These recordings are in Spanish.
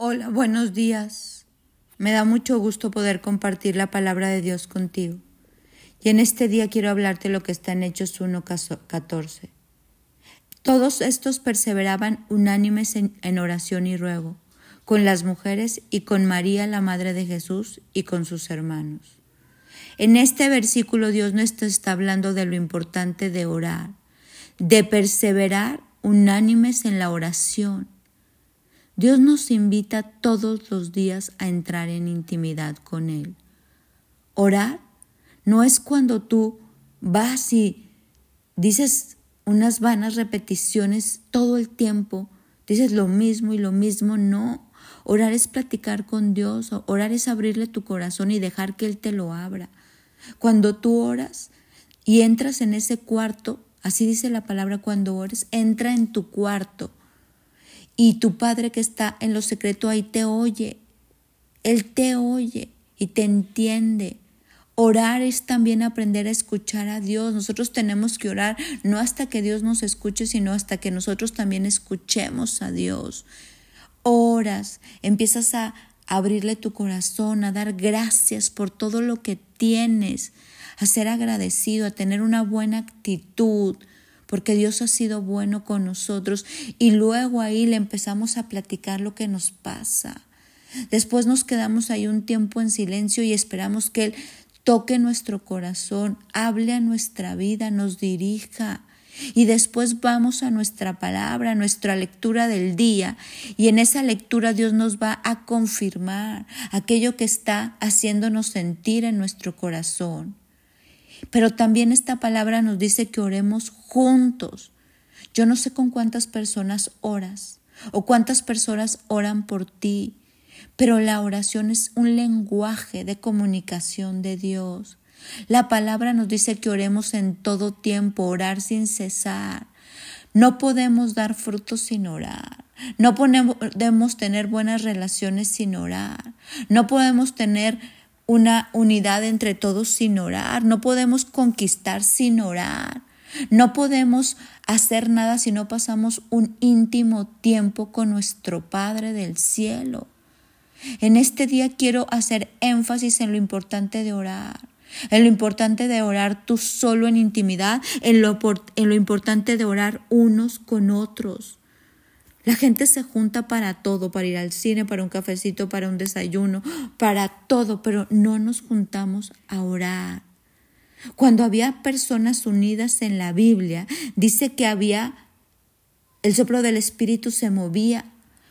Hola, buenos días. Me da mucho gusto poder compartir la palabra de Dios contigo. Y en este día quiero hablarte lo que está en Hechos 1.14. Todos estos perseveraban unánimes en, oración y ruego, con las mujeres y con María, la Madre de Jesús, y con sus hermanos. En este versículo Dios nos está hablando de lo importante de orar, de perseverar unánimes en la oración Dios nos invita todos los días a entrar en intimidad con Él. Orar no es cuando tú vas y dices unas vanas repeticiones todo el tiempo, dices lo mismo y lo mismo, no. Orar es platicar con Dios, orar es abrirle tu corazón y dejar que Él te lo abra. Cuando tú oras y entras en ese cuarto, así dice la palabra, cuando ores, entra en tu cuarto y tu Padre que está en lo secreto ahí te oye. Él te oye y te entiende. Orar es también aprender a escuchar a Dios. Nosotros tenemos que orar no hasta que Dios nos escuche, sino hasta que nosotros también escuchemos a Dios. Oras, empiezas a abrirle tu corazón, a dar gracias por todo lo que tienes, a ser agradecido, a tener una buena actitud, porque Dios ha sido bueno con nosotros y luego ahí le empezamos a platicar lo que nos pasa. Después nos quedamos ahí un tiempo en silencio y esperamos que Él toque nuestro corazón, hable a nuestra vida, nos dirija. Y después vamos a nuestra palabra, a nuestra lectura del día. Y en esa lectura Dios nos va a confirmar aquello que está haciéndonos sentir en nuestro corazón. Pero también esta palabra nos dice que oremos juntos. Yo no sé con cuántas personas oras o cuántas personas oran por ti, pero la oración es un lenguaje de comunicación de Dios. La palabra nos dice que oremos en todo tiempo, orar sin cesar. No podemos dar frutos sin orar. No podemos tener buenas relaciones sin orar. No podemos tener una unidad entre todos sin orar. No podemos conquistar sin orar. No podemos hacer nada si no pasamos un íntimo tiempo con nuestro Padre del cielo. En este día quiero hacer énfasis en lo importante de orar, en lo importante de orar tú solo en intimidad, en lo, en lo importante de orar unos con otros. La gente se junta para todo, para ir al cine, para un cafecito, para un desayuno, para todo, pero no nos juntamos a orar. Cuando había personas unidas en la Biblia, dice que había el soplo del Espíritu se movía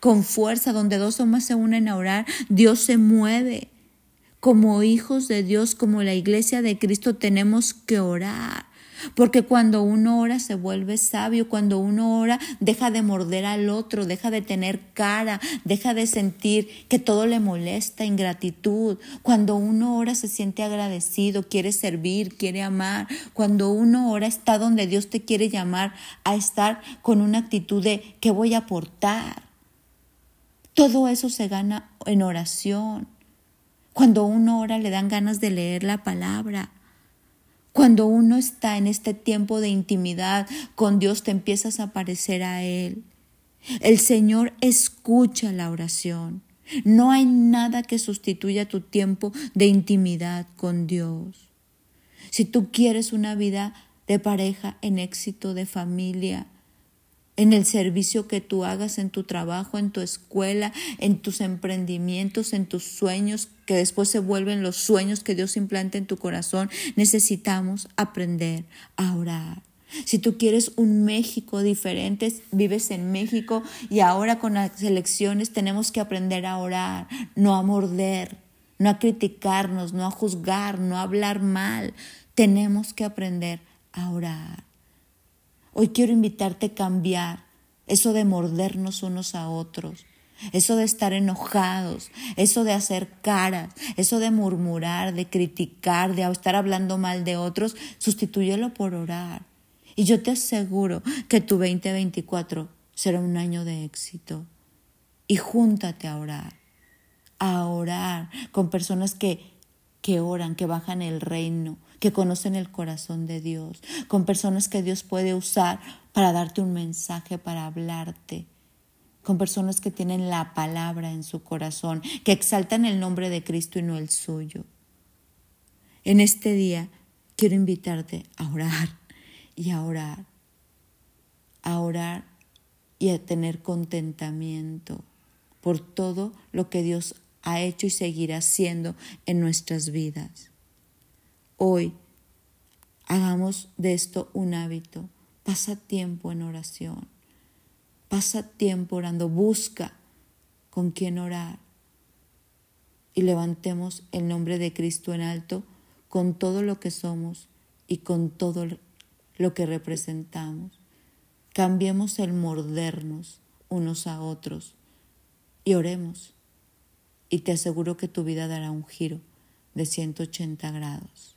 con fuerza, donde dos o más se unen a orar, Dios se mueve. Como hijos de Dios, como la iglesia de Cristo, tenemos que orar. Porque cuando uno ora se vuelve sabio, cuando uno ora deja de morder al otro, deja de tener cara, deja de sentir que todo le molesta, ingratitud. Cuando uno ora se siente agradecido, quiere servir, quiere amar. Cuando uno ora está donde Dios te quiere llamar a estar con una actitud de ¿qué voy a aportar? Todo eso se gana en oración. Cuando uno ora le dan ganas de leer la palabra. Cuando uno está en este tiempo de intimidad con Dios, te empiezas a parecer a Él. El Señor escucha la oración. No hay nada que sustituya tu tiempo de intimidad con Dios. Si tú quieres una vida de pareja en éxito, de familia, en el servicio que tú hagas en tu trabajo, en tu escuela, en tus emprendimientos, en tus sueños, que después se vuelven los sueños que Dios implanta en tu corazón, necesitamos aprender a orar. Si tú quieres un México diferente, vives en México y ahora con las elecciones tenemos que aprender a orar, no a morder, no a criticarnos, no a juzgar, no a hablar mal. Tenemos que aprender a orar. Hoy quiero invitarte a cambiar eso de mordernos unos a otros, eso de estar enojados, eso de hacer caras, eso de murmurar, de criticar, de estar hablando mal de otros, sustitúyelo por orar. Y yo te aseguro que tu 2024 será un año de éxito. Y júntate a orar, a orar con personas que, que oran, que bajan el reino, que conocen el corazón de Dios, con personas que Dios puede usar para darte un mensaje, para hablarte. con personas que tienen la palabra en su corazón, que exaltan el nombre de Cristo y no el suyo. En este día quiero invitarte a orar y a orar, a orar y a tener contentamiento por todo lo que Dios ha hecho y seguirá haciendo en nuestras vidas. Hoy hagamos de esto un hábito. Pasa tiempo en oración. Pasa tiempo orando. Busca con quién orar. Y levantemos el nombre de Cristo en alto con todo lo que somos y con todo lo que representamos. Cambiemos el mordernos unos a otros y oremos. Y te aseguro que tu vida dará un giro de 180 grados.